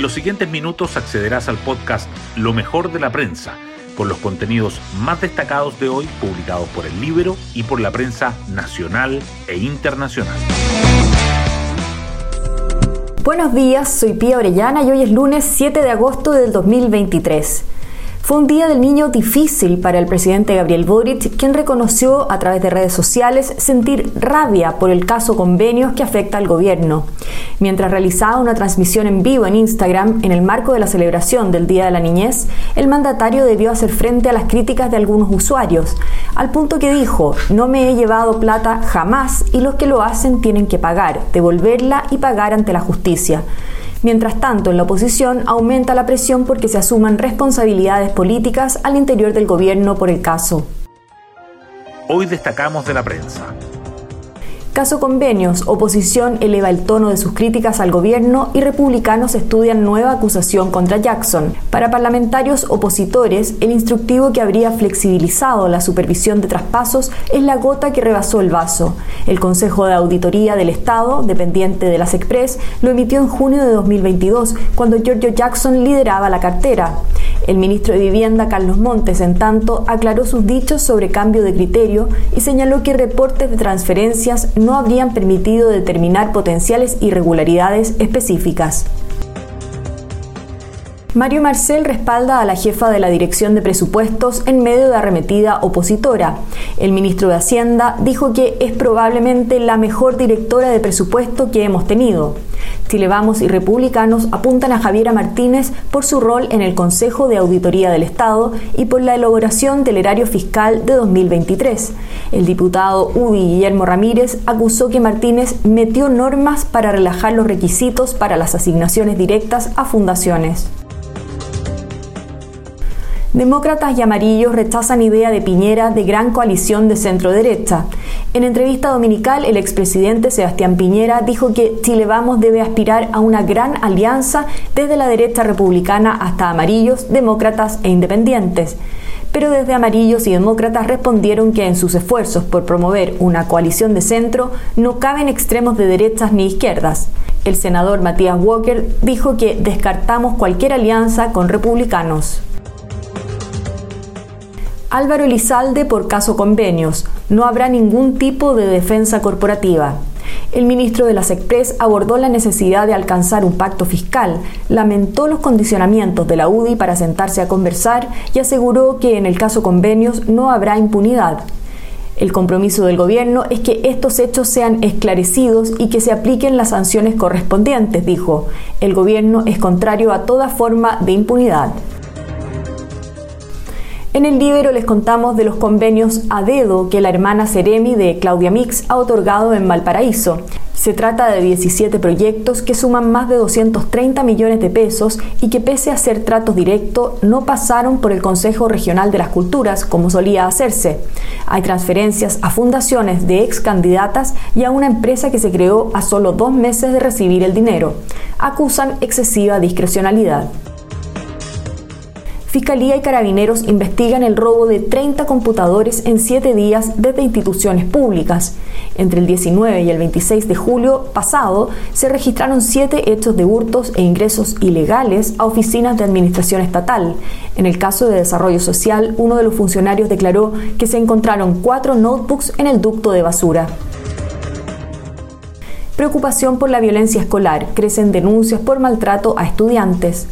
En los siguientes minutos accederás al podcast Lo mejor de la prensa, con los contenidos más destacados de hoy publicados por el libro y por la prensa nacional e internacional. Buenos días, soy Pía Orellana y hoy es lunes 7 de agosto del 2023. Fue un día del niño difícil para el presidente Gabriel Boric, quien reconoció a través de redes sociales sentir rabia por el caso convenios que afecta al gobierno. Mientras realizaba una transmisión en vivo en Instagram en el marco de la celebración del Día de la Niñez, el mandatario debió hacer frente a las críticas de algunos usuarios, al punto que dijo, no me he llevado plata jamás y los que lo hacen tienen que pagar, devolverla y pagar ante la justicia. Mientras tanto, en la oposición aumenta la presión porque se asuman responsabilidades políticas al interior del gobierno por el caso. Hoy destacamos de la prensa. Caso convenios, oposición eleva el tono de sus críticas al gobierno y republicanos estudian nueva acusación contra Jackson. Para parlamentarios opositores, el instructivo que habría flexibilizado la supervisión de traspasos es la gota que rebasó el vaso. El Consejo de Auditoría del Estado, dependiente de las Express, lo emitió en junio de 2022, cuando Giorgio Jackson lideraba la cartera. El ministro de Vivienda, Carlos Montes, en tanto, aclaró sus dichos sobre cambio de criterio y señaló que reportes de transferencias no habrían permitido determinar potenciales irregularidades específicas. Mario Marcel respalda a la jefa de la Dirección de Presupuestos en medio de arremetida opositora. El ministro de Hacienda dijo que es probablemente la mejor directora de presupuesto que hemos tenido. Chile Vamos y republicanos apuntan a Javiera Martínez por su rol en el Consejo de Auditoría del Estado y por la elaboración del erario fiscal de 2023. El diputado UDI Guillermo Ramírez acusó que Martínez metió normas para relajar los requisitos para las asignaciones directas a fundaciones. Demócratas y amarillos rechazan idea de Piñera de gran coalición de centro-derecha. En entrevista dominical, el expresidente Sebastián Piñera dijo que Chile Vamos debe aspirar a una gran alianza desde la derecha republicana hasta amarillos, demócratas e independientes. Pero desde amarillos y demócratas respondieron que en sus esfuerzos por promover una coalición de centro no caben extremos de derechas ni izquierdas. El senador Matías Walker dijo que descartamos cualquier alianza con republicanos. Álvaro Elizalde por caso convenios. No habrá ningún tipo de defensa corporativa. El ministro de las Express abordó la necesidad de alcanzar un pacto fiscal, lamentó los condicionamientos de la UDI para sentarse a conversar y aseguró que en el caso convenios no habrá impunidad. El compromiso del gobierno es que estos hechos sean esclarecidos y que se apliquen las sanciones correspondientes, dijo. El gobierno es contrario a toda forma de impunidad. En el libro les contamos de los convenios a dedo que la hermana Ceremi de Claudia Mix ha otorgado en Valparaíso. Se trata de 17 proyectos que suman más de 230 millones de pesos y que pese a ser tratos directos no pasaron por el Consejo Regional de las Culturas como solía hacerse. Hay transferencias a fundaciones de ex candidatas y a una empresa que se creó a solo dos meses de recibir el dinero. Acusan excesiva discrecionalidad. Fiscalía y Carabineros investigan el robo de 30 computadores en 7 días desde instituciones públicas. Entre el 19 y el 26 de julio pasado se registraron 7 hechos de hurtos e ingresos ilegales a oficinas de administración estatal. En el caso de desarrollo social, uno de los funcionarios declaró que se encontraron 4 notebooks en el ducto de basura. Preocupación por la violencia escolar. Crecen denuncias por maltrato a estudiantes.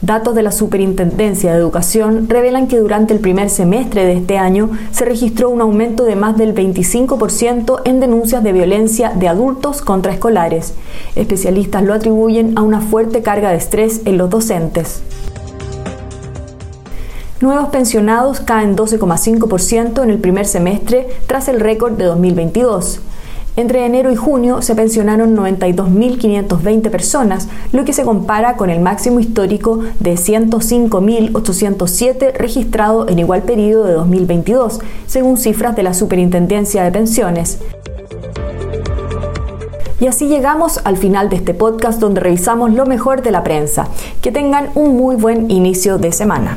Datos de la Superintendencia de Educación revelan que durante el primer semestre de este año se registró un aumento de más del 25% en denuncias de violencia de adultos contra escolares. Especialistas lo atribuyen a una fuerte carga de estrés en los docentes. Nuevos pensionados caen 12,5% en el primer semestre tras el récord de 2022. Entre enero y junio se pensionaron 92.520 personas, lo que se compara con el máximo histórico de 105.807 registrado en igual periodo de 2022, según cifras de la Superintendencia de Pensiones. Y así llegamos al final de este podcast donde revisamos lo mejor de la prensa. Que tengan un muy buen inicio de semana.